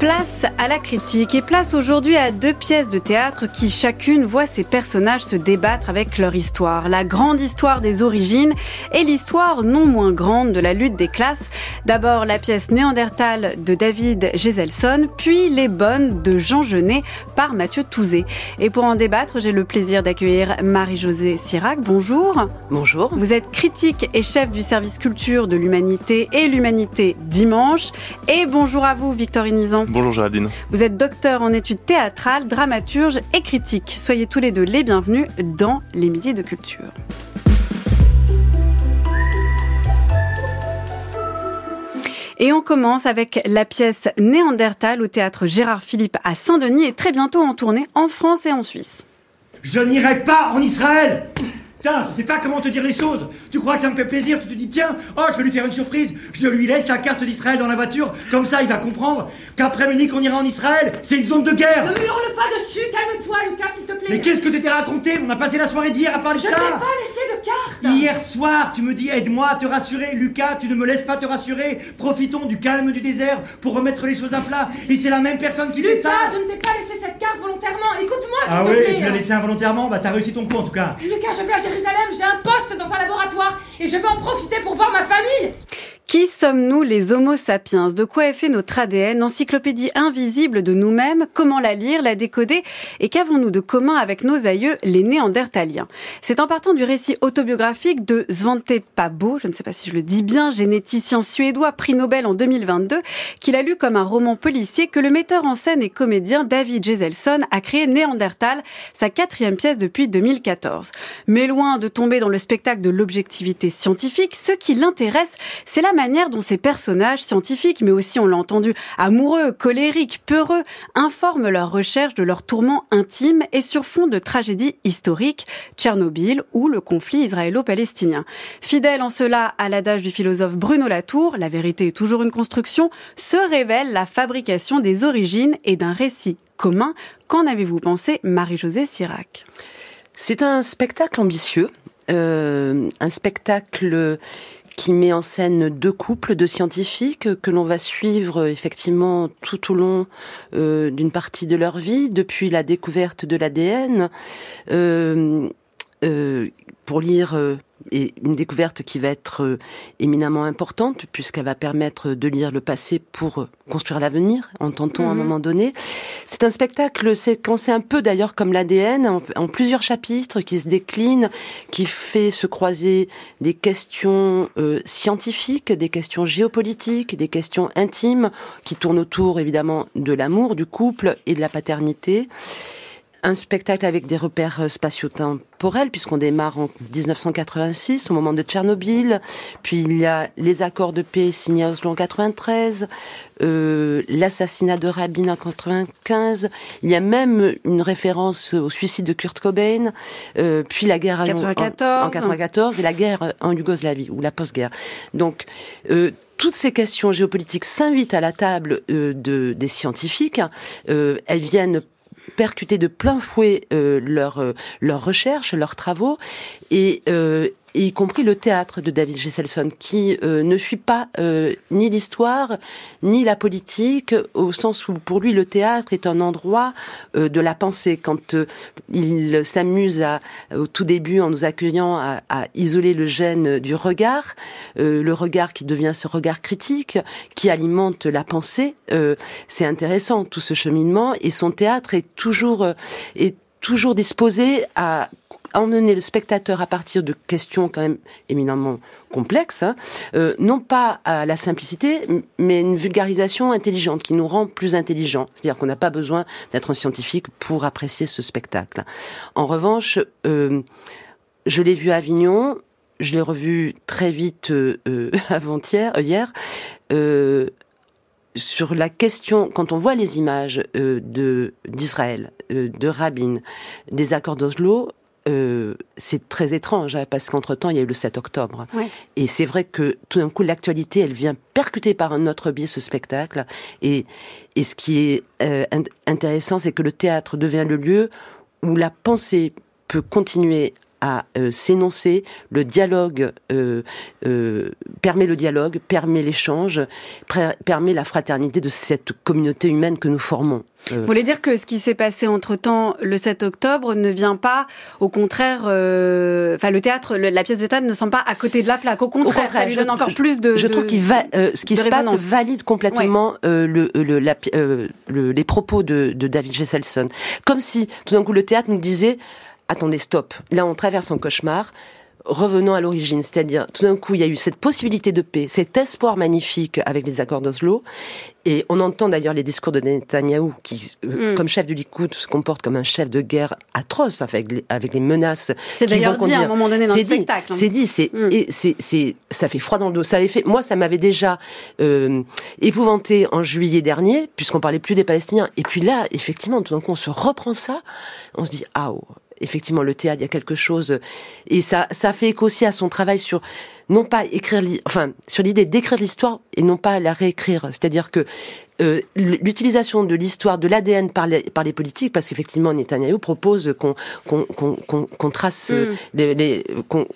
Place à la critique et place aujourd'hui à deux pièces de théâtre qui chacune voit ses personnages se débattre avec leur histoire. La grande histoire des origines et l'histoire non moins grande de la lutte des classes. D'abord la pièce Néandertal de David Geselson, puis Les Bonnes de Jean Genet par Mathieu Touzé. Et pour en débattre, j'ai le plaisir d'accueillir Marie-Josée Sirac. Bonjour. Bonjour. Vous êtes critique et chef du service culture de l'humanité et l'humanité dimanche. Et bonjour à vous, Victor Inizan. Bonjour Géraldine. Vous êtes docteur en études théâtrales, dramaturge et critique. Soyez tous les deux les bienvenus dans les Midis de Culture. Et on commence avec la pièce Néandertal au théâtre Gérard Philippe à Saint-Denis et très bientôt en tournée en France et en Suisse. Je n'irai pas en Israël Putain, je sais pas comment te dire les choses. Tu crois que ça me fait plaisir? Tu te dis, tiens, oh, je vais lui faire une surprise. Je lui laisse la carte d'Israël dans la voiture. Comme ça, il va comprendre qu'après Munich, on ira en Israël. C'est une zone de guerre. Ne me hurle pas dessus, calme-toi, Lucas, s'il te plaît. Mais qu'est-ce que tu t'es raconté? On a passé la soirée d'hier à parler de ça. Je t'ai pas laissé de carte. Hier soir, tu me dis, aide-moi à te rassurer. Lucas, tu ne me laisses pas te rassurer. Profitons du calme du désert pour remettre les choses à plat. Et c'est la même personne qui Lucas, fait ça. je ne t'ai pas laissé cette carte volontairement. Écoute-moi, s'il Ah te oui, plaît. tu l'as laissé involontairement? Bah, t'as réussi ton coup en tout cas. Lucas, je vais à Jérusalem, j'ai un poste dans un laboratoire et je vais en profiter pour voir ma. Qui sommes-nous les Homo sapiens? De quoi est fait notre ADN Encyclopédie invisible de nous-mêmes? Comment la lire, la décoder? Et qu'avons-nous de commun avec nos aïeux, les Néandertaliens? C'est en partant du récit autobiographique de Svante Pabo, je ne sais pas si je le dis bien, généticien suédois, prix Nobel en 2022, qu'il a lu comme un roman policier que le metteur en scène et comédien David Geselson a créé Néandertal, sa quatrième pièce depuis 2014. Mais loin de tomber dans le spectacle de l'objectivité scientifique, ce qui l'intéresse, c'est la manière dont ces personnages scientifiques, mais aussi on l'a entendu, amoureux, colériques, peureux, informent leurs recherches de leurs tourments intimes et sur fond de tragédies historiques, Tchernobyl ou le conflit israélo-palestinien. Fidèle en cela à l'adage du philosophe Bruno Latour, la vérité est toujours une construction, se révèle la fabrication des origines et d'un récit commun. Qu'en avez-vous pensé, Marie-Josée Sirac? C'est un spectacle ambitieux, euh, un spectacle qui met en scène deux couples de scientifiques que l'on va suivre effectivement tout au long euh, d'une partie de leur vie, depuis la découverte de l'ADN, euh, pour lire et une découverte qui va être euh, éminemment importante puisqu'elle va permettre de lire le passé pour construire l'avenir, entend-on mmh. à un moment donné. C'est un spectacle séquencé un peu d'ailleurs comme l'ADN, en, en, plusieurs chapitres qui se déclinent, qui fait se croiser des questions euh, scientifiques, des questions géopolitiques, des questions intimes qui tournent autour évidemment de l'amour, du couple et de la paternité un spectacle avec des repères spatio-temporels, puisqu'on démarre en 1986, au moment de Tchernobyl, puis il y a les accords de paix signés à Oslo en 93, euh, l'assassinat de Rabin en 95, il y a même une référence au suicide de Kurt Cobain, euh, puis la guerre 94. En, en 94 et la guerre en Yougoslavie, ou la post-guerre. Donc, euh, toutes ces questions géopolitiques s'invitent à la table euh, de, des scientifiques. Euh, elles viennent percuter de plein fouet euh, leurs euh, leurs recherches, leurs travaux, et, euh, y compris le théâtre de David Gesselson, qui euh, ne fuit pas euh, ni l'histoire, ni la politique, au sens où pour lui le théâtre est un endroit euh, de la pensée. Quand il s'amuse au tout début en nous accueillant à, à isoler le gène du regard, le regard qui devient ce regard critique, qui alimente la pensée, c'est intéressant tout ce cheminement, et son théâtre est toujours est toujours disposé à emmener le spectateur à partir de questions quand même éminemment complexes, hein, euh, non pas à la simplicité, mais une vulgarisation intelligente qui nous rend plus intelligents. C'est-à-dire qu'on n'a pas besoin d'être un scientifique pour apprécier ce spectacle. En revanche, euh, je l'ai vu à Avignon, je l'ai revu très vite euh, avant-hier, hier. Sur la question, quand on voit les images de d'Israël, de Rabin, des accords d'Oslo, euh, c'est très étrange hein, parce qu'entre-temps, il y a eu le 7 octobre. Ouais. Et c'est vrai que tout d'un coup, l'actualité, elle vient percuter par un autre biais ce spectacle. Et, et ce qui est euh, intéressant, c'est que le théâtre devient le lieu où la pensée peut continuer à s'énoncer, le dialogue permet le dialogue, permet l'échange, permet la fraternité de cette communauté humaine que nous formons. Vous voulez dire que ce qui s'est passé entre-temps le 7 octobre ne vient pas, au contraire, euh, enfin le théâtre, la pièce de théâtre ne semble pas à côté de la plaque. Au contraire, ça lui donne encore plus de. Je trouve qu'il va, euh, ce qui se passe valide complètement euh, le, le, les propos de, de David Jesselson. Comme si tout d'un coup le théâtre nous disait attendez, stop. Là, on traverse un cauchemar revenons à l'origine, c'est-à-dire tout d'un coup il y a eu cette possibilité de paix, cet espoir magnifique avec les accords d'Oslo, et on entend d'ailleurs les discours de Netanyahou qui, euh, mm. comme chef du Likoud, se comporte comme un chef de guerre atroce avec les, avec les menaces. C'est d'ailleurs dit à un moment donné dans le spectacle. Hein. C'est dit, c'est mm. et c'est ça fait froid dans le dos. Ça avait fait, moi ça m'avait déjà euh, épouvanté en juillet dernier puisqu'on parlait plus des Palestiniens. Et puis là, effectivement, tout d'un coup on se reprend ça, on se dit ah oh, effectivement le théâtre, il y a quelque chose et ça ça fait écho aussi à son travail sur non pas écrire, enfin sur l'idée d'écrire l'histoire et non pas la réécrire. C'est-à-dire que euh, l'utilisation de l'histoire, de l'ADN par les, par les politiques, parce qu'effectivement Netanyahu propose qu'on qu'on trace euh, mm. les, les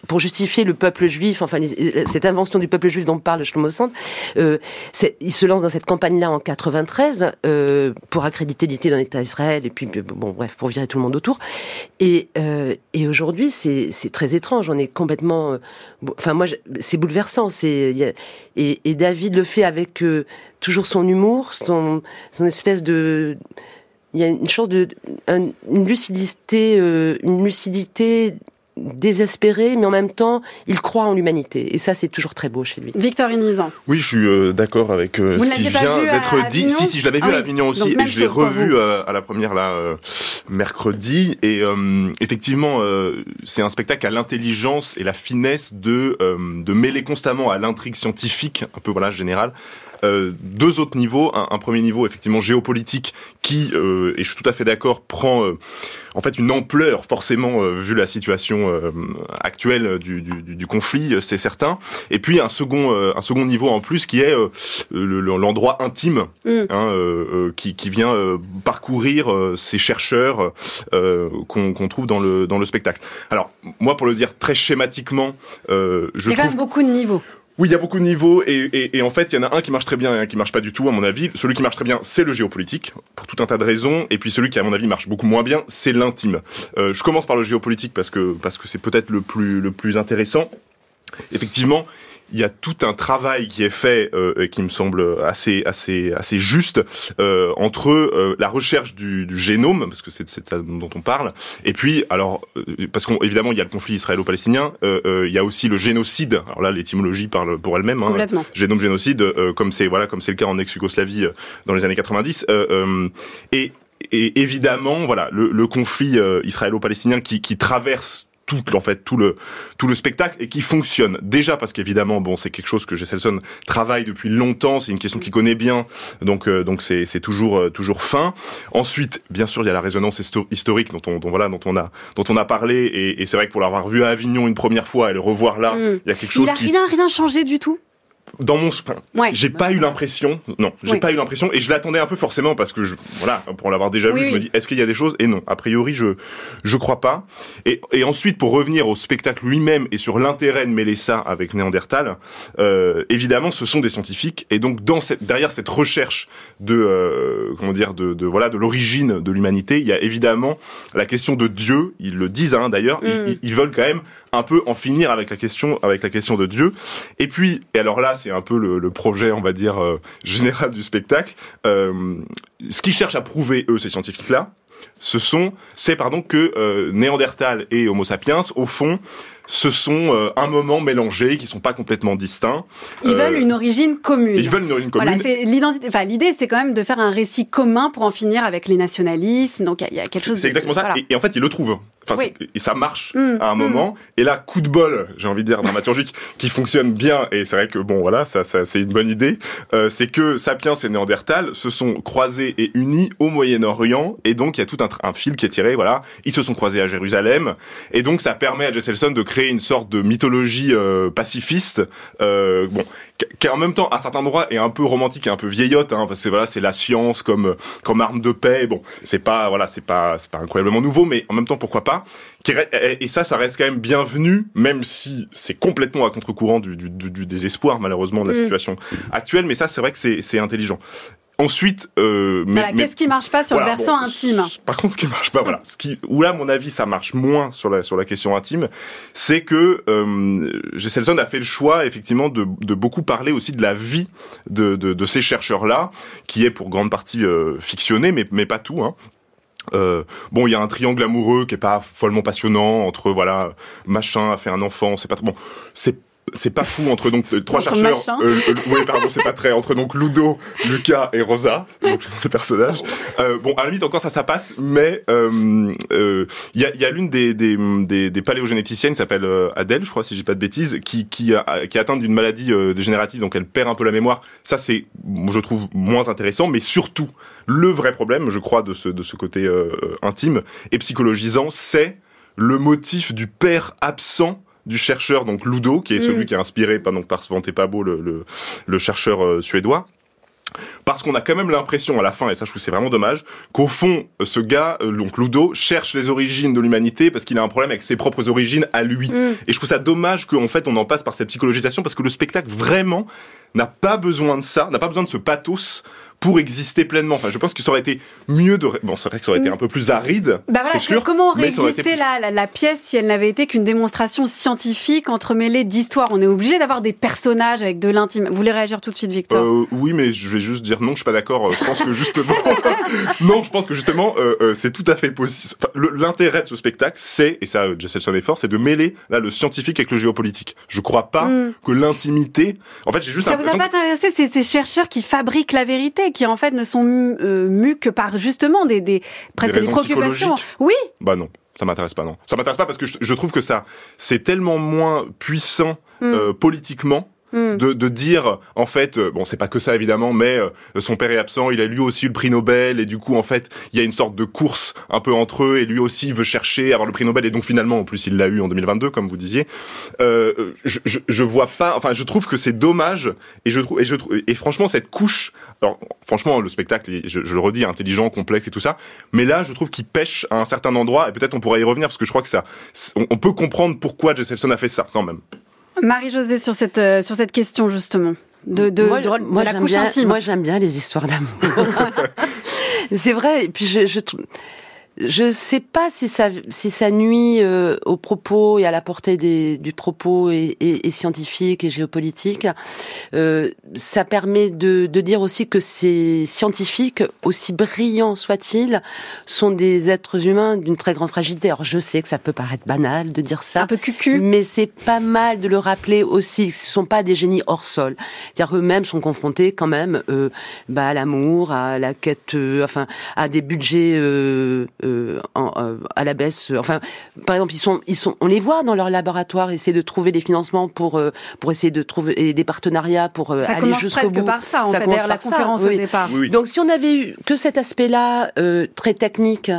pour justifier le peuple juif, enfin cette invention du peuple juif dont parle Shlomo Sand, euh, il se lance dans cette campagne-là en 93 euh, pour accréditer l'idée d'un État Israël et puis bon bref pour virer tout le monde autour. Et, euh, et aujourd'hui c'est très étrange, on est complètement, enfin moi c'est bouleversant, c'est et, David le fait avec toujours son humour, son, son espèce de il y a une chance de une lucidité euh, une lucidité désespéré, mais en même temps, il croit en l'humanité. Et ça, c'est toujours très beau chez lui. Victor Unizan. Oui, je suis euh, d'accord avec euh, ce qui vient d'être dit. Si, si, je l'avais vu ah à Avignon aussi, et je l'ai revu euh, à la première là mercredi. Et effectivement, c'est un spectacle à l'intelligence et la finesse de de mêler constamment à l'intrigue scientifique, un peu voilà générale, euh, deux autres niveaux. Un, premier niveau, effectivement, géopolitique, qui, euh, et je suis tout à fait d'accord, prend euh, en fait une ampleur, forcément, vu la situation actuelle du, du, du conflit, c'est certain. Et puis un second, un second niveau en plus, qui est l'endroit intime, mm. hein, qui, qui vient parcourir ces chercheurs qu'on trouve dans le, dans le spectacle. Alors, moi, pour le dire très schématiquement, je Il y a quand même beaucoup de niveaux. Oui, il y a beaucoup de niveaux et, et, et, en fait, il y en a un qui marche très bien et un qui marche pas du tout, à mon avis. Celui qui marche très bien, c'est le géopolitique, pour tout un tas de raisons. Et puis celui qui, à mon avis, marche beaucoup moins bien, c'est l'intime. Euh, je commence par le géopolitique parce que parce que c'est peut-être le plus le plus intéressant. Effectivement, il y a tout un travail qui est fait euh, et qui me semble assez assez assez juste euh, entre euh, la recherche du, du, génome parce que c'est ça dont on parle et puis alors euh, parce qu'évidemment il y a le conflit israélo-palestinien il y a aussi le génocide. Alors là l'étymologie parle pour elle-même hein, génome génocide comme c'est voilà comme c'est le cas en ex-Yougoslavie dans les années 90 et et évidemment, voilà, le, le conflit israélo-palestinien qui, qui traverse tout en fait tout le tout le spectacle et qui fonctionne. Déjà parce qu'évidemment bon c'est quelque chose que Jesselson travaille depuis longtemps c'est une question qu'il connaît bien donc euh, donc c'est c'est toujours euh, toujours fin. Ensuite bien sûr il y a la résonance historique dont on dont, voilà dont on a dont on a parlé et, et c'est vrai que pour l'avoir vu à Avignon une première fois et le revoir là mm. il y a quelque chose il a qui rien changé du tout? Dans mon ouais. j'ai pas eu l'impression non j'ai pas eu l'impression et je l'attendais un peu forcément parce que je voilà pour l'avoir déjà vu je me dis est-ce qu'il y a des choses? Et non a priori je je crois pas. Et, et ensuite pour revenir au spectacle lui-même et sur l'intérêt de mêler ça avec Néandertal euh, évidemment ce sont des scientifiques et donc dans cette derrière cette recherche de euh, comment dire de, de voilà de l'origine de l'humanité il y a évidemment la question de Dieu. Ils le disent hein, d'ailleurs. Ils, mm. ils veulent quand même un peu en finir avec la question avec la question de Dieu. Et puis et alors là c'est un peu le, projet, on va dire, euh, général du spectacle. Euh, ce qu'ils cherchent à prouver, eux, ces scientifiques-là, ce sont, c'est pardon que euh, Néandertal et Homo sapiens, au fond, ce sont euh, un moment mélangé, qui sont pas complètement distincts. Ils euh, veulent une origine commune. Ils veulent une origine commune. Voilà, l'identité. Enfin, l'idée, c'est quand même de faire un récit commun pour en finir avec les nationalismes. Donc, il y, a quelque chose. C'est exactement ça. Et, en fait, ils le trouvent. Enfin, et ça marche mmh, à un mmh. moment. Et là, coup de bol, j'ai envie de dire dramaturgique, qui fonctionne bien. Et c'est vrai que bon, voilà, ça, ça c'est une bonne idée. Euh, c'est que Sapiens et Néandertal se sont croisés et unis au Moyen-Orient. Et donc, il y a tout un, un fil qui est tiré. Voilà, ils se sont croisés à Jérusalem. Et donc, ça permet à Jesselson de créer créer une sorte de mythologie euh, pacifiste, euh, bon, qui en même temps à certains endroits est un peu romantique et un peu vieillotte, hein, parce que voilà, c'est la science comme comme arme de paix. Bon, c'est pas voilà, c'est pas c'est pas incroyablement nouveau, mais en même temps pourquoi pas. Et ça, ça reste quand même bienvenu, même si c'est complètement à contre-courant du, du, du, désespoir malheureusement de la mm. situation actuelle. Mais ça, c'est vrai que c'est intelligent. Ensuite, euh, mais, qu'est-ce qui marche pas sur le versant intime Par contre, ce qui marche pas, voilà, ce qui, où là, à mon avis, ça marche moins sur la sur la question intime, c'est que euh, Gesselson a fait le choix, effectivement, de, de beaucoup parler aussi de la vie de, de, de ces chercheurs-là, qui est pour grande partie euh, fictionnée, mais mais pas tout. Hein. Euh, bon, il y a un triangle amoureux qui est pas follement passionnant entre voilà machin a fait un enfant, c'est pas bon, c'est c'est pas fou entre donc euh, trois chercheurs. Euh, euh, oui, pardon, c'est pas très entre donc Ludo, Lucas et Rosa, donc le personnage. Euh, bon, à la limite encore ça, ça passe, mais il y a, y a l'une des des, des, des paléogénéticiennes qui s'appelle Adèle, je crois, si j'ai pas de bêtises, qui qui a, qui est atteinte d'une maladie dégénérative, donc elle perd un peu la mémoire. Ça, c'est, je trouve, moins intéressant, mais surtout le vrai problème, je crois, de ce de ce côté intime et psychologisant, c'est le motif du père absent du chercheur donc Ludo, qui est celui mm. qui a inspiré pas donc par Svante Pabo, le, le, le chercheur euh, suédois. Parce qu'on a quand même l'impression à la fin, et ça je trouve c'est vraiment dommage, qu'au fond ce gars, euh, donc Ludo, cherche les origines de l'humanité parce qu'il a un problème avec ses propres origines à lui. Mm. Et je trouve ça dommage qu'en fait on en passe par cette psychologisation parce que le spectacle vraiment n'a pas besoin de ça, n'a pas besoin de ce pathos pour exister pleinement. Enfin, je pense que ça aurait été mieux de. Bon, c'est vrai que ça aurait été un peu plus aride. Bah voilà, c'est sûr. Comment aurait existé la, la, pièce si elle n'avait été qu'une démonstration scientifique entremêlée d'histoire On est obligé d'avoir des personnages avec de l'intime. Vous voulez réagir tout de suite, Victor? Euh, Oui, mais je vais juste dire non, je suis pas d'accord. Je pense que justement, non, je pense que justement, euh, euh, c'est tout à fait possible. L'intérêt de ce spectacle, c'est et ça, Jesselson est fort, c'est de mêler là le scientifique avec le géopolitique. Je crois pas hmm. que l'intimité. En fait, j'ai juste. Ça vous a pas intéressé ces, ces chercheurs qui fabriquent la vérité qui en fait ne sont euh, mus que par justement des, des presque des, préoccupations. Oui. Bah non. Ça m'intéresse pas, non. Ça m'intéresse pas parce que je, trouve que ça, c'est tellement moins puissant hmm. euh, politiquement Hmm. de, de dire en fait euh, bon c'est pas que ça évidemment mais euh, son père est absent il a lui aussi eu le prix Nobel et du coup en fait il y a une sorte de course un peu entre eux et lui aussi veut chercher avoir le prix Nobel et donc finalement en plus il l'a eu en 2022 comme vous disiez euh, je, je, je, vois pas enfin je trouve que c'est dommage et je trouve et je trouve et franchement cette couche alors franchement le spectacle je, je le redis intelligent complexe et tout ça mais là je trouve qu'il pêche à un certain endroit et peut-être on pourra y revenir parce que je crois que ça on, peut comprendre pourquoi Jesselson a fait ça quand même Marie-Josée, sur cette, euh, sur cette question justement. De, de, moi, de, la couche intime. Moi, j'aime bien les histoires d'amour. c'est vrai. Et puis, je, je, je sais pas si ça si ça nuit euh, au propos et à la portée des, du propos et, et, et scientifique et géopolitique. Euh, ça permet de, de, dire aussi que ces scientifiques, aussi brillants soient-ils, sont des êtres humains d'une très grande fragilité. Alors je sais que ça peut paraître banal de dire ça, un peu cucu, mais c'est pas mal de le rappeler aussi. Ce sont pas des génies hors sol. C'est-à-dire qu'eux-mêmes sont confrontés quand même euh, bah, à l'amour, à la quête, euh, enfin à des budgets euh, euh, euh, à la baisse. Enfin, par exemple, ils sont, ils sont, on les voit dans leur laboratoire essayer de trouver des financements pour euh, pour essayer de trouver des partenariats pour ça aller jusqu'au bout. par ça, en ça fait, d'ailleurs la conférence au départ. Donc, si on avait eu que cet aspect-là très technique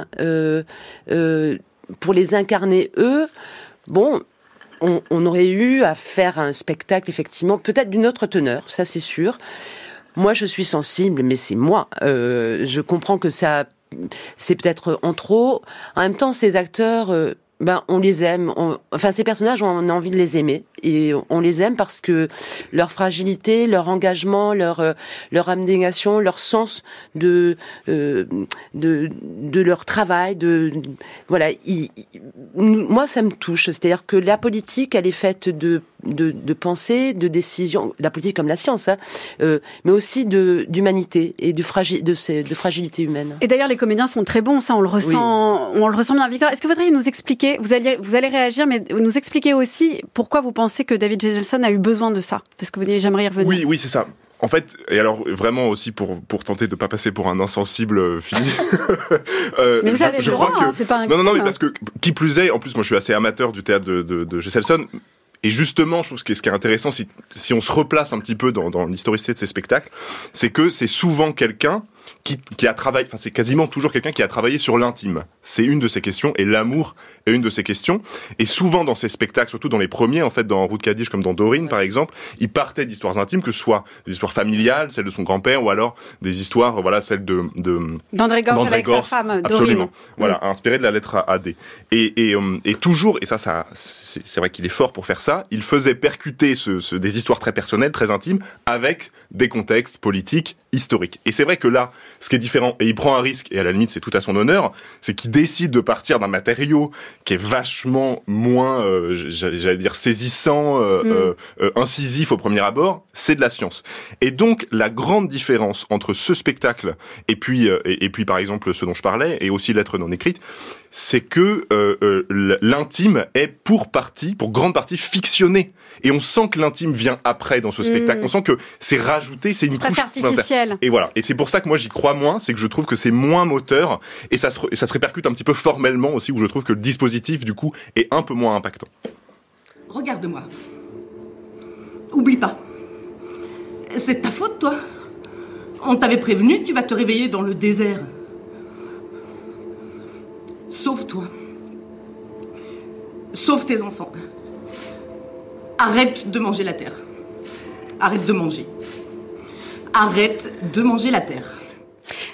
pour les incarner eux, bon, on, on, aurait eu à faire un spectacle effectivement peut-être d'une autre teneur, ça c'est sûr. Moi, je suis sensible, mais c'est moi. Euh, je comprends que ça c'est peut-être en trop. En même temps, ces acteurs, euh, ben on les aime. enfin, ces personnages, on a envie de les aimer et on les aime parce que leur fragilité, leur engagement, leur euh, leur abnégation, leur sens de euh, de de leur travail, de voilà. moi, ça me touche. C'est-à-dire que la politique, elle est faite de de, de pensée, de décision, la politique comme la science, hein, euh, mais aussi de d'humanité et de, fragi de, de fragilité humaine. Et d'ailleurs, les comédiens sont très bons, ça, on le ressent, on le ressent bien. Victor, est-ce que vous voudriez nous expliquer, vous allez, vous allez réagir, mais nous expliquer aussi pourquoi vous pensez que David J. a eu besoin de ça Parce que vous dites, j'aimerais y revenir. Oui, oui, c'est ça. En fait, et alors vraiment aussi pour pour tenter de pas passer pour un insensible euh, fini. euh, mais vous avez le droit, hein, c'est pas un Non, non, non, mais parce que qui plus est, en plus moi je suis assez amateur du théâtre de de, de Gesselson, et justement, je trouve que ce qui est intéressant, si, si on se replace un petit peu dans, dans l'historicité de ces spectacles, c'est que c'est souvent quelqu'un qui, qui a travaillé, enfin c'est quasiment toujours quelqu'un qui a travaillé sur l'intime. C'est une de ses questions et l'amour est une de ses questions. Et souvent dans ces spectacles, surtout dans les premiers, en fait, dans Route Cadiche comme dans Dorine par exemple, il partait d'histoires intimes, que ce soit des histoires familiales, celles de son grand-père, ou alors des histoires, voilà, celles de d'André Gorz avec sa femme, absolument. Dorine. Voilà, inspiré de la lettre à AD. Et, et, euh, et toujours, et ça, ça c'est vrai qu'il est fort pour faire ça, il faisait percuter ce, ce, des histoires très personnelles, très intimes, avec des contextes politiques, historiques. Et c'est vrai que là, ce qui est différent, et il prend un risque, et à la limite c'est tout à son honneur, c'est qu'il décide de partir d'un matériau qui est vachement moins, euh, j'allais dire, saisissant, euh, mm. euh, incisif au premier abord, c'est de la science. Et donc la grande différence entre ce spectacle et puis, et, et, puis par exemple ce dont je parlais, et aussi l'être non écrite, c'est que l'intime est pour partie, pour grande partie, fictionné. Et on sent que l'intime vient après dans ce spectacle. Mm. On sent que c'est rajouté, c'est une couche artificielle. Et voilà. Et c'est pour ça que moi j'y crois moins, c'est que je trouve que c'est moins moteur et ça se, et ça se répercute un petit peu formellement aussi, où je trouve que le dispositif du coup est un peu moins impactant. Regarde-moi. Oublie pas. C'est ta faute, toi. On t'avait prévenu que tu vas te réveiller dans le désert. Sauve-toi. Sauve tes enfants. Arrête de manger la terre. Arrête de manger. Arrête de manger la terre.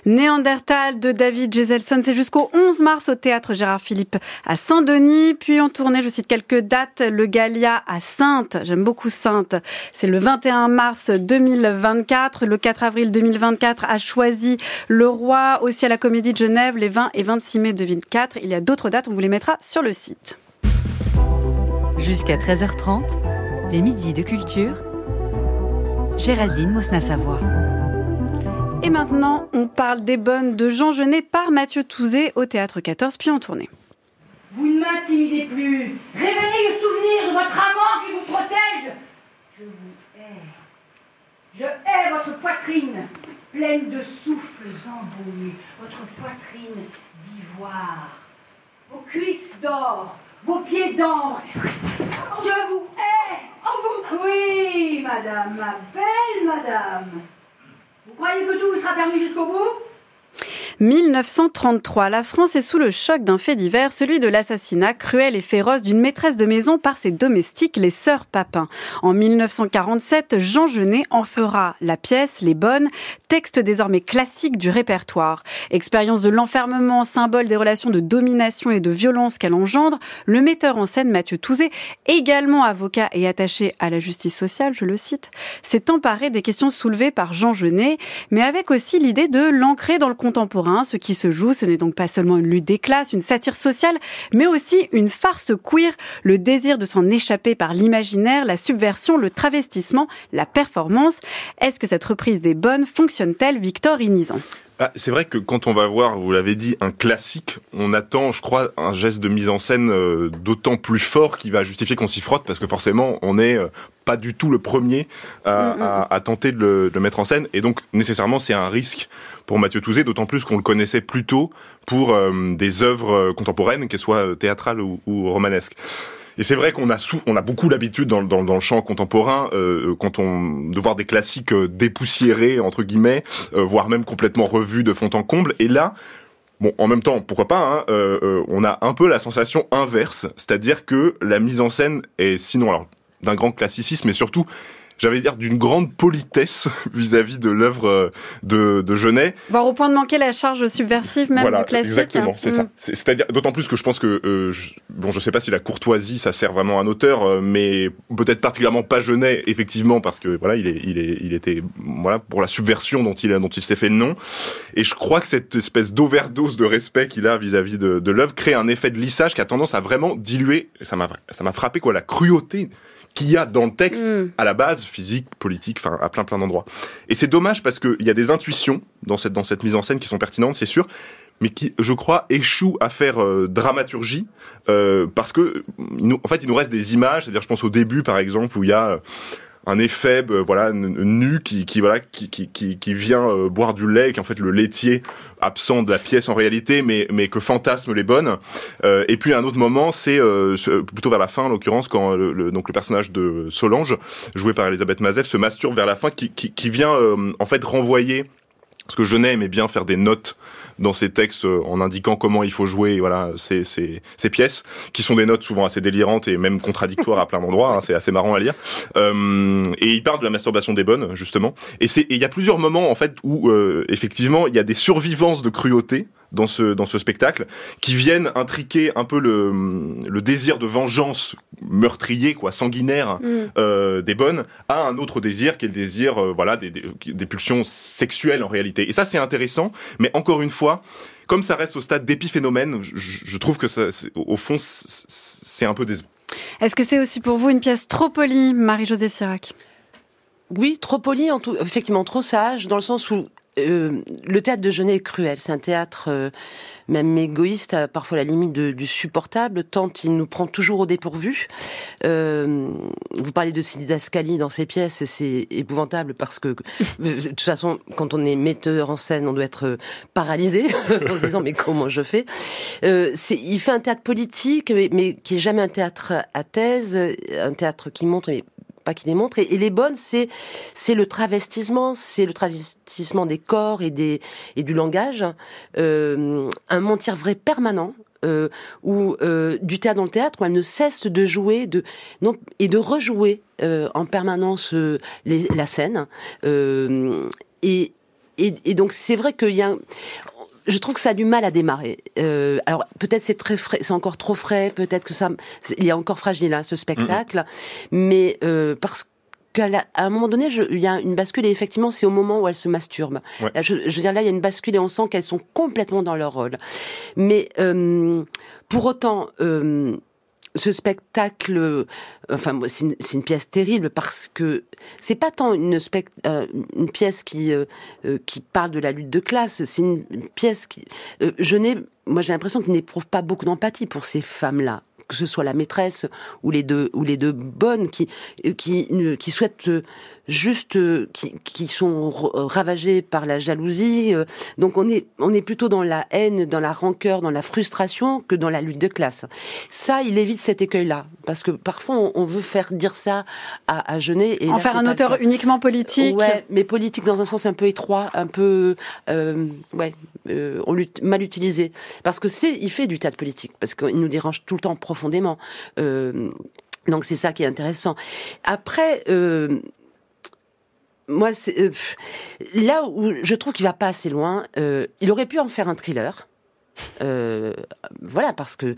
Néandertal de David Geselson. C'est jusqu'au 11 mars au théâtre Gérard Philippe à Saint-Denis. Puis en tournée, je cite quelques dates, le Galia à Sainte. J'aime beaucoup Sainte. C'est le 21 mars 2024. Le 4 avril 2024 a choisi le roi aussi à la Comédie de Genève les 20 et 26 mai 2004. Il y a d'autres dates, on vous les mettra sur le site. Jusqu'à 13h30, les midis de culture. Géraldine Mosna-Savoie. Et maintenant, on parle des bonnes de Jean Genet par Mathieu Touzé au théâtre 14, puis en tournée. Vous ne m'intimidez plus. Réveillez le souvenir de votre amant qui vous protège. Je vous hais. Je hais votre poitrine, pleine de souffles embaumés, votre poitrine d'ivoire, vos cuisses d'or, vos pieds d'ambre. Je vous hais. Vous Oui, madame, ma belle madame. Vous croyez que tout sera permis jusqu'au bout? 1933, la France est sous le choc d'un fait divers, celui de l'assassinat cruel et féroce d'une maîtresse de maison par ses domestiques, les sœurs Papin. En 1947, Jean Genet en fera la pièce Les Bonnes, texte désormais classique du répertoire. Expérience de l'enfermement, symbole des relations de domination et de violence qu'elle engendre, le metteur en scène Mathieu Touzé, également avocat et attaché à la justice sociale, je le cite, s'est emparé des questions soulevées par Jean Genet, mais avec aussi l'idée de l'ancrer dans le contemporain ce qui se joue, ce n'est donc pas seulement une lutte des classes, une satire sociale, mais aussi une farce queer, le désir de s'en échapper par l'imaginaire, la subversion, le travestissement, la performance. Est-ce que cette reprise des bonnes fonctionne-t-elle, Victor Inizan ah, c'est vrai que quand on va voir, vous l'avez dit, un classique, on attend, je crois, un geste de mise en scène euh, d'autant plus fort qui va justifier qu'on s'y frotte, parce que forcément, on n'est euh, pas du tout le premier à, mm, à, à tenter de le, de le, mettre en scène, et donc nécessairement c'est un risque pour Mathieu Touzé, d'autant plus qu'on le connaissait plutôt pour euh, des œuvres contemporaines, qu'elles soient théâtrales ou, ou romanesques. Et c'est vrai qu'on a on a beaucoup l'habitude dans, le chant contemporain, euh, on de voir des classiques euh, dépoussiérés entre guillemets, euh, voire même complètement revus de fond en comble. Et là, Bon, en même temps, pourquoi pas, hein, euh, euh, on a un peu la sensation inverse, c'est-à-dire que la mise en scène est sinon alors d'un grand classicisme, mais surtout j'avais dire d'une grande politesse vis-à-vis de l'œuvre euh, de, de Genet. Voire au point de manquer la charge subversive même voilà, du classique. Exactement, c'est mmh. ça. C'est-à-dire d'autant plus que je pense que euh, je, bon, je sais pas si la courtoisie ça sert vraiment à un auteur, euh, mais peut-être particulièrement pas Genet effectivement parce que voilà il est il est il était voilà pour la subversion dont il dont il s'est fait le nom. Et je crois que cette espèce d'overdose de respect qu'il a vis-à-vis de, de l'œuvre crée un effet de lissage qui a tendance à vraiment diluer. Ça m'a ça m'a frappé quoi la cruauté qu'il y a dans le texte mm. à la base, physique, politique, enfin à plein plein d'endroits. Et c'est dommage parce qu'il y a des intuitions dans cette dans cette mise en scène qui sont pertinentes, c'est sûr, mais qui, je crois, échouent à faire euh, dramaturgie euh, parce que, en fait, il nous reste des images. C'est-à-dire, je pense au début, par exemple, où il y a un éphèbe voilà nu qui, qui voilà qui, qui, qui vient euh, boire du lait qui en fait le laitier absent de la pièce en réalité mais mais que fantasme les bonnes. Euh, et puis un autre moment c'est euh, plutôt vers la fin en l'occurrence quand le, le, donc le personnage de Solange joué par Elisabeth Mazef se masturbe vers la fin qui, qui, qui vient euh, en fait renvoyer parce que Genet aimait bien faire des notes dans ses textes euh, en indiquant comment il faut jouer voilà ces, ces, ces, pièces qui sont des notes souvent assez délirantes et même contradictoires à plein d'endroits hein, c'est assez marrant à lire. Euh, et il parle de la masturbation des bonnes justement. Et c'est il y a plusieurs moments en fait où euh, effectivement il y a des survivances de cruauté dans ce dans ce spectacle qui viennent intriquer un peu le le désir de vengeance meurtrier quoi sanguinaire mm. euh, des bonnes à un autre désir qui est le désir euh, voilà des, des, des, pulsions sexuelles en réalité. Et ça c'est intéressant mais encore une fois comme ça reste au stade d'épiphénomène je, je, trouve que ça au fond c'est un peu décevant. Est-ce que c'est aussi pour vous une pièce trop polie Marie-Josée Sirac? Oui, trop polie, en tout, effectivement trop sage, dans le sens où euh, le théâtre de Genet est cruel. C'est un théâtre euh, même égoïste, à parfois la limite du supportable, tant il nous prend toujours au dépourvu. Euh, vous parlez de Didascali dans ses pièces, c'est épouvantable parce que de toute façon, quand on est metteur en scène, on doit être paralysé en se disant mais comment je fais? Il fait un théâtre politique, mais, mais, qui est jamais un théâtre à thèse, un théâtre qui montre pas qui les montre. Et, les bonnes, c'est c'est le travestissement, c'est le travestissement des corps et des et du langage, euh, un mentir vrai permanent. Euh, ou euh, du théâtre dans le théâtre où elle ne cesse de jouer de non et de rejouer euh, en permanence la scène et, et, et, donc c'est vrai qu'il y a je trouve que ça a du mal à démarrer. Euh, alors peut-être c'est très frais, c'est encore trop frais, peut-être que ça, il a encore fragile hein, ce spectacle, mais euh, parce qu'à un moment donné, il y a une bascule et effectivement, c'est au moment où elles se masturbent. je, veux dire, là, il y a une bascule et on sent qu'elles sont complètement dans leur rôle. Mais euh, pour autant, euh, ce spectacle, euh, enfin, c'est une, pièce terrible parce que c'est pas tant une, euh, pièce qui euh, qui parle de la lutte de classe, c'est une, pièce qui, je n'ai, moi j'ai l'impression qu'il n'éprouve pas beaucoup d'empathie pour ces femmes-là que ce soit la maîtresse ou les deux ou les deux bonnes qui qui qui souhaitent juste euh, qui, qui sont ravagés par la jalousie. Euh, donc on est on est plutôt dans la haine, dans la rancœur, dans la frustration que dans la lutte de classe. Ça, il évite cet écueil-là parce que parfois on, veut faire dire ça à, à Genet et en faire un auteur uniquement politique. Ouais, mais politique dans un sens un peu étroit, un peu euh, ouais, euh, on mal utilisé parce que c'est il fait du théâtre politique parce qu'il nous dérange tout le temps profondément. Euh, donc c'est ça qui est intéressant. Après, euh, moi, euh, là où je trouve qu'il va pas assez loin, euh, il aurait pu en faire un thriller. Euh, voilà, parce que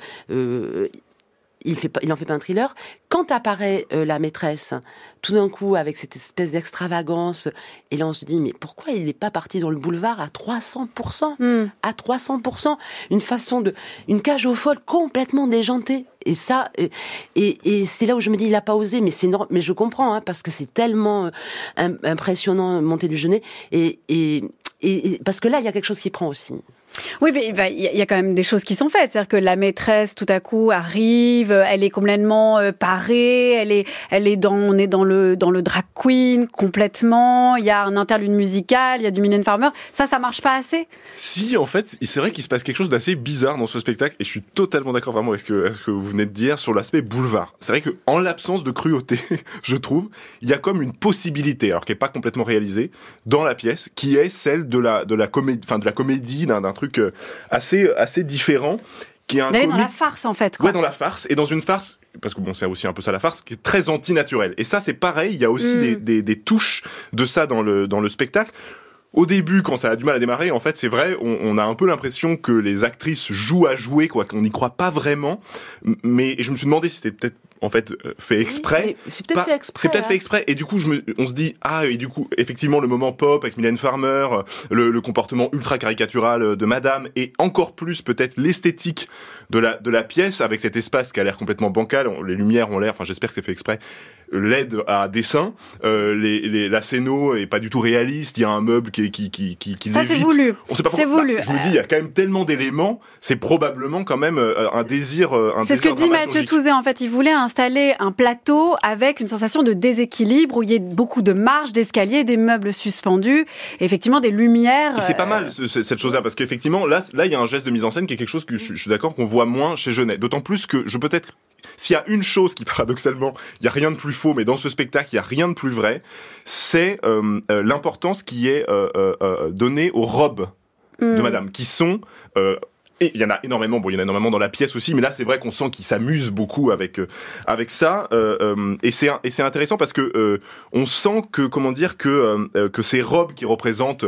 il fait il en fait pas un thriller. Quand apparaît la maîtresse, tout d'un coup avec cette espèce d'extravagance, et là on se dit mais pourquoi il n'est pas parti dans le boulevard à 300% hmm. à 300% une façon de, une cage aux folles complètement déjantée. Et ça, et, et, c'est là où je me dis, il a pas osé, mais c'est mais je comprends, hein, parce que c'est tellement euh, impressionnant, monter du Genet, et, et, et, parce que là, il y a quelque chose qui prend aussi. Oui, mais il y a quand même des choses qui sont faites. C'est-à-dire que la maîtresse, tout à coup, arrive, elle est complètement euh, parée, elle est, elle est dans, on est dans le, dans le drag queen complètement. Il y a un interlude musical, il y a du Mylène Farmer. Ça, ça marche pas assez Si, en fait, c'est vrai qu'il se passe quelque chose d'assez bizarre dans ce spectacle, et je suis totalement d'accord vraiment avec ce que, ce que vous venez de dire sur l'aspect boulevard. C'est vrai que en l'absence de cruauté, je trouve, il y a comme une possibilité, alors qui est pas complètement réalisée, dans la pièce, qui est celle de la, de la de la comédie d'un truc truc euh, assez assez différent qui est un dans la farce en fait. Quoi. Ouais, dans la farce et dans une farce parce que bon c'est aussi un peu ça la farce qui est très antinaturelle. Et ça c'est pareil, il y a aussi mm. des, des, des, touches de ça dans le dans le spectacle. Au début, quand ça a du mal à démarrer, en fait, c'est vrai, on, on, a un peu l'impression que les actrices jouent à jouer, quoi, qu'on n'y croit pas vraiment. Mais je me suis demandé si c'était peut-être en fait euh, fait exprès. c'est peut-être fait exprès. C'est peut-être fait exprès. Et du coup, je me, on se dit ah et du coup effectivement le moment pop avec Mylène Farmer, euh, le, le comportement ultra caricatural euh, de Madame et encore plus peut-être l'esthétique de la de la pièce avec cet espace qui a l'air complètement bancal. Les lumières ont l'air. Enfin, j'espère que c'est fait exprès l'aide à dessin. Euh, les, les, la scéno est pas du tout réaliste. Il y a un meuble qui qui qui qui, qui Ça c'est voulu. On sait pas C'est voulu. je vous dis, il y a quand même tellement d'éléments. C'est probablement quand même euh, un désir. Euh, c'est ce que dit Mathieu Touzé. En fait, il voulait installer un plateau avec une sensation de déséquilibre où il y ait beaucoup de marches, d'escaliers, des meubles suspendus, et effectivement des lumières. C'est pas mal cette chose-là parce qu'effectivement là, là, il y a un geste de mise en scène qui est quelque chose que je, je suis d'accord qu'on voit moins chez Genet. D'autant plus que je peut-être s'il y a une chose qui, paradoxalement, il y a rien de plus faux, mais dans ce spectacle, il y a rien de plus vrai, c'est euh, euh, l'importance qui est euh, donnée aux robes de Mm. Madame, qui sont et il y en a énormément, bon, il y en a énormément dans la pièce aussi, mais là, c'est vrai qu'on sent qu'il s'amuse beaucoup avec avec ça, et c'est intéressant parce que on sent que comment dire que que ces robes qui représentent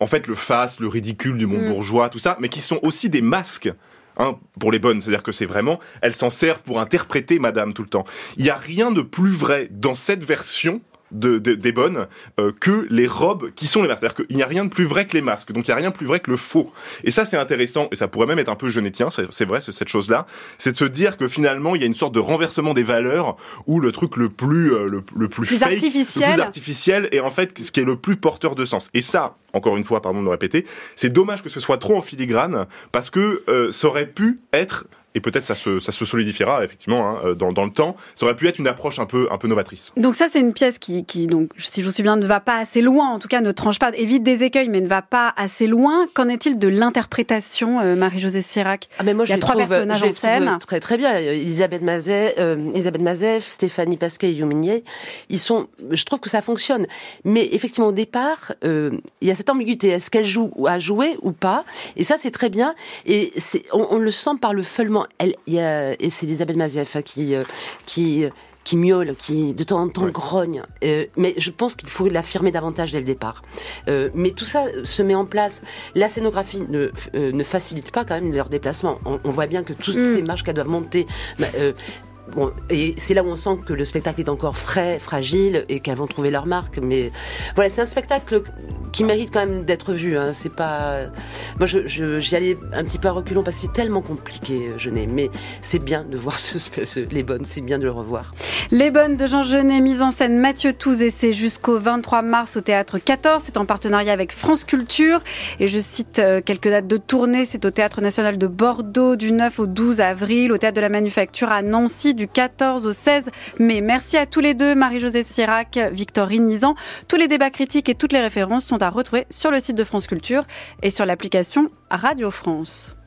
en fait le face, le ridicule du monde Mm. bourgeois, tout ça, mais qui sont aussi des masques. Hein, pour les bonnes, c'est-à-dire que c'est vraiment, elles s'en servent pour interpréter Madame tout le temps. Il y a rien de plus vrai dans cette version de, de- des bonnes euh, que les robes qui sont les masques. C'est-à-dire qu'il n'y a rien de plus vrai que les masques. Donc il n'y a rien de plus vrai que le faux. Et ça, c'est intéressant. Et ça pourrait même être un peu genétien. C'est vrai, c'est cette chose-là. C'est de se dire que finalement, il y a une sorte de renversement des valeurs où le truc le plus, euh, le, le plus, Plus fake, artificiel. le plus artificiel est en fait ce qui est le plus porteur de sens. Et ça, encore une fois, pardon de le répéter, c'est dommage que ce soit trop en filigrane parce que euh, ça aurait pu être et peut-être ça se, ça se solidifiera effectivement hein, euh, dans, dans le temps. Ça aurait pu être une approche un peu, un peu novatrice. Donc ça, c'est une pièce qui, qui, donc, si je me souviens, ne va pas assez loin, en tout cas ne tranche pas, évite des écueils, mais ne va pas assez loin. Qu'en est-il de l'interprétation, euh, Marie-Josée Sirac? Ah, mais moi, Il y a trois trouve- personnages en scène. Très très bien. Elisabeth Mazet, euh, Elisabeth Mazet, Stéphanie Pasquet et Youminier, ils sont. Je trouve que ça fonctionne. Mais effectivement, au départ, euh, il y a cette ambiguïté. Est-ce qu'elle joue ou a joué ou pas? Et ça, c'est très bien. Et c'est, on, on le sent par le feulement. Elle, il y a, et c'est Elisabeth Mazet hein, qui euh, qui qui miaule, qui de temps en temps Ouais. grogne. Euh, mais je pense qu'il faut l'affirmer davantage dès le départ. Euh, mais tout ça se met en place. La scénographie ne, euh, ne facilite pas quand même leur déplacement. On, on voit bien que toutes Mm. ces marches qu'elles doivent monter. bah, euh, Bon, et c'est là où on sent que le spectacle est encore frais, fragile, et qu'elles vont trouver leur marque. Mais voilà, c'est un spectacle qui mérite quand même d'être vu. Hein. C'est pas, moi, je, je- j'y allais un petit peu à reculons parce que c'est tellement compliqué, Genet. Mais c'est bien de voir ce, ce- les bonnes, c'est bien de le revoir. Les Bonnes de Jean Genet, mise en scène Mathieu Touz, c'est jusqu'au 23 mars au Théâtre 14. C'est en partenariat avec France Culture. Et je cite euh, quelques dates de tournée. C'est au Théâtre National de Bordeaux du 9 au 12 avril, au Théâtre de la Manufacture à Nancy du 14 au 16 mai. Merci à tous les deux, Marie-Josée Sirac, Victorine Nizan. Tous les débats critiques et toutes les références sont à retrouver sur le site de France Culture et sur l'application Radio France.